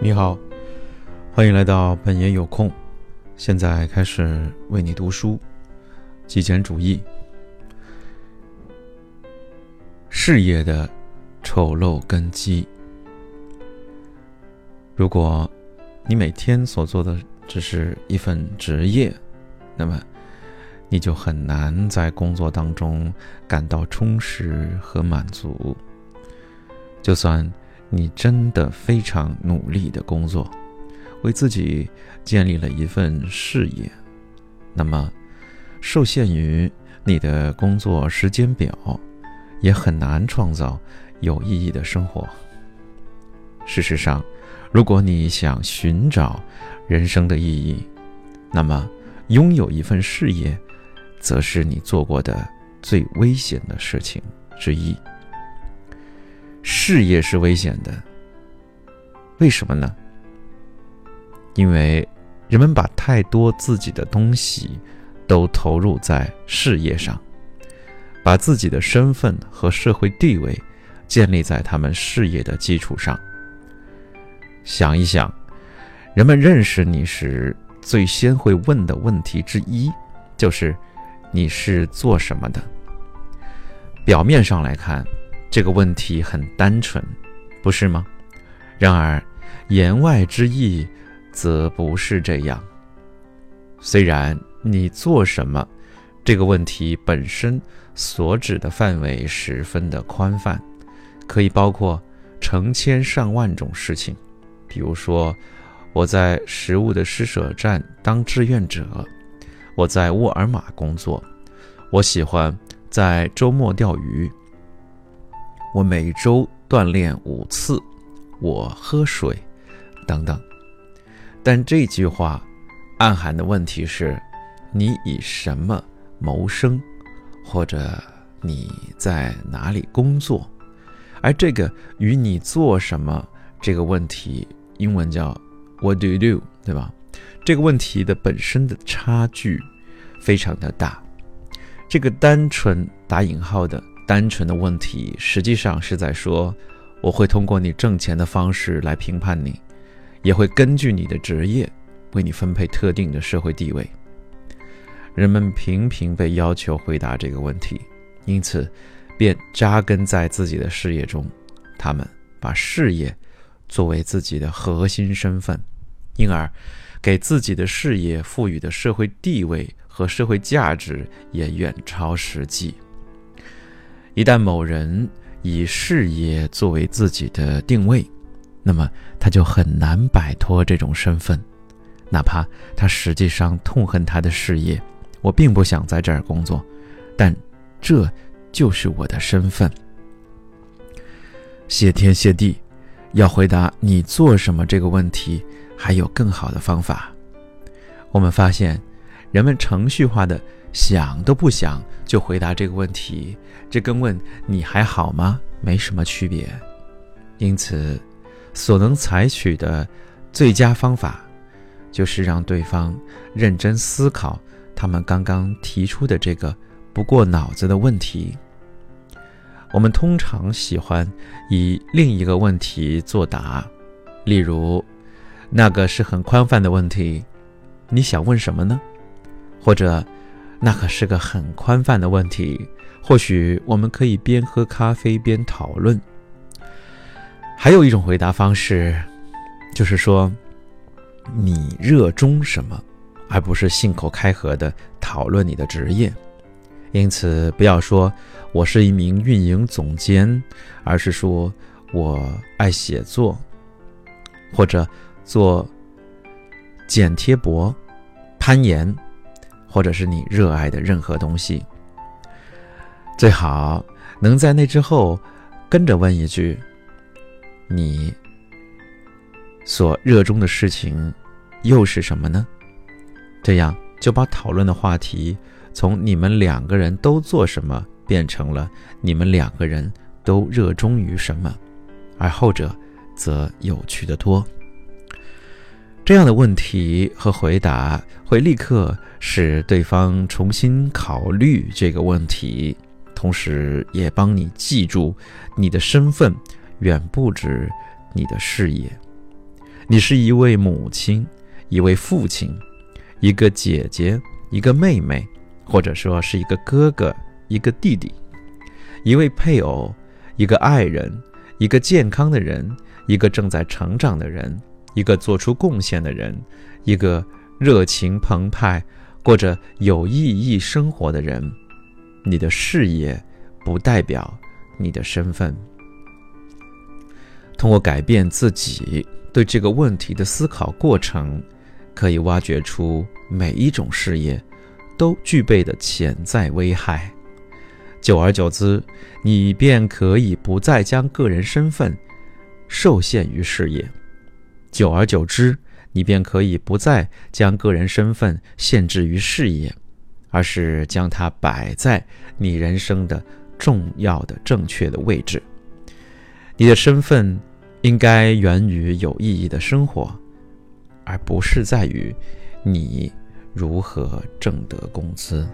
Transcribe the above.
你好，欢迎来到本爷有空。现在开始为你读书。极简主义，事业的丑陋根基。如果你每天所做的只是一份职业，那么你就很难在工作当中感到充实和满足。就算你真的非常努力的工作，为自己建立了一份事业，那么受限于你的工作时间表，也很难创造有意义的生活。事实上，如果你想寻找人生的意义，那么拥有一份事业，则是你做过的最危险的事情之一。事业是危险的，为什么呢？因为人们把太多自己的东西都投入在事业上，把自己的身份和社会地位建立在他们事业的基础上。想一想，人们认识你时最先会问的问题之一，就是你是做什么的。表面上来看。这个问题很单纯，不是吗？然而，言外之意则不是这样。虽然你做什么，这个问题本身所指的范围十分的宽泛，可以包括成千上万种事情。比如说，我在食物的施舍站当志愿者，我在沃尔玛工作，我喜欢在周末钓鱼。我每周锻炼五次，我喝水，等等。但这句话暗含的问题是：你以什么谋生，或者你在哪里工作？而这个与你做什么这个问题，英文叫 What do you do？对吧？这个问题的本身的差距非常的大。这个单纯打引号的。单纯的问题，实际上是在说，我会通过你挣钱的方式来评判你，也会根据你的职业为你分配特定的社会地位。人们频频被要求回答这个问题，因此便扎根在自己的事业中。他们把事业作为自己的核心身份，因而给自己的事业赋予的社会地位和社会价值也远超实际。一旦某人以事业作为自己的定位，那么他就很难摆脱这种身份，哪怕他实际上痛恨他的事业。我并不想在这儿工作，但这就是我的身份。谢天谢地，要回答你做什么这个问题，还有更好的方法。我们发现，人们程序化的。想都不想就回答这个问题，这跟问你还好吗没什么区别。因此，所能采取的最佳方法，就是让对方认真思考他们刚刚提出的这个不过脑子的问题。我们通常喜欢以另一个问题作答，例如，那个是很宽泛的问题，你想问什么呢？或者。那可是个很宽泛的问题，或许我们可以边喝咖啡边讨论。还有一种回答方式，就是说你热衷什么，而不是信口开河的讨论你的职业。因此，不要说我是一名运营总监，而是说我爱写作，或者做剪贴薄、攀岩。或者是你热爱的任何东西，最好能在那之后跟着问一句：“你所热衷的事情又是什么呢？”这样就把讨论的话题从你们两个人都做什么变成了你们两个人都热衷于什么，而后者则有趣的多。这样的问题和回答会立刻使对方重新考虑这个问题，同时也帮你记住你的身份远不止你的事业。你是一位母亲，一位父亲，一个姐姐，一个妹妹，或者说是一个哥哥，一个弟弟，一位配偶，一个爱人，一个健康的人，一个正在成长的人，一个做出贡献的人，一个热情澎湃、过着有意义生活的人。你的事业不代表你的身份。通过改变自己对这个问题的思考过程，可以挖掘出每一种事业都具备的潜在危害。久而久之，你便可以不再将个人身份受限于事业；久而久之，你便可以不再将个人身份限制于事业。而是将它摆在你人生的重要的、正确的位置。你的身份应该源于有意义的生活，而不是在于你如何挣得工资。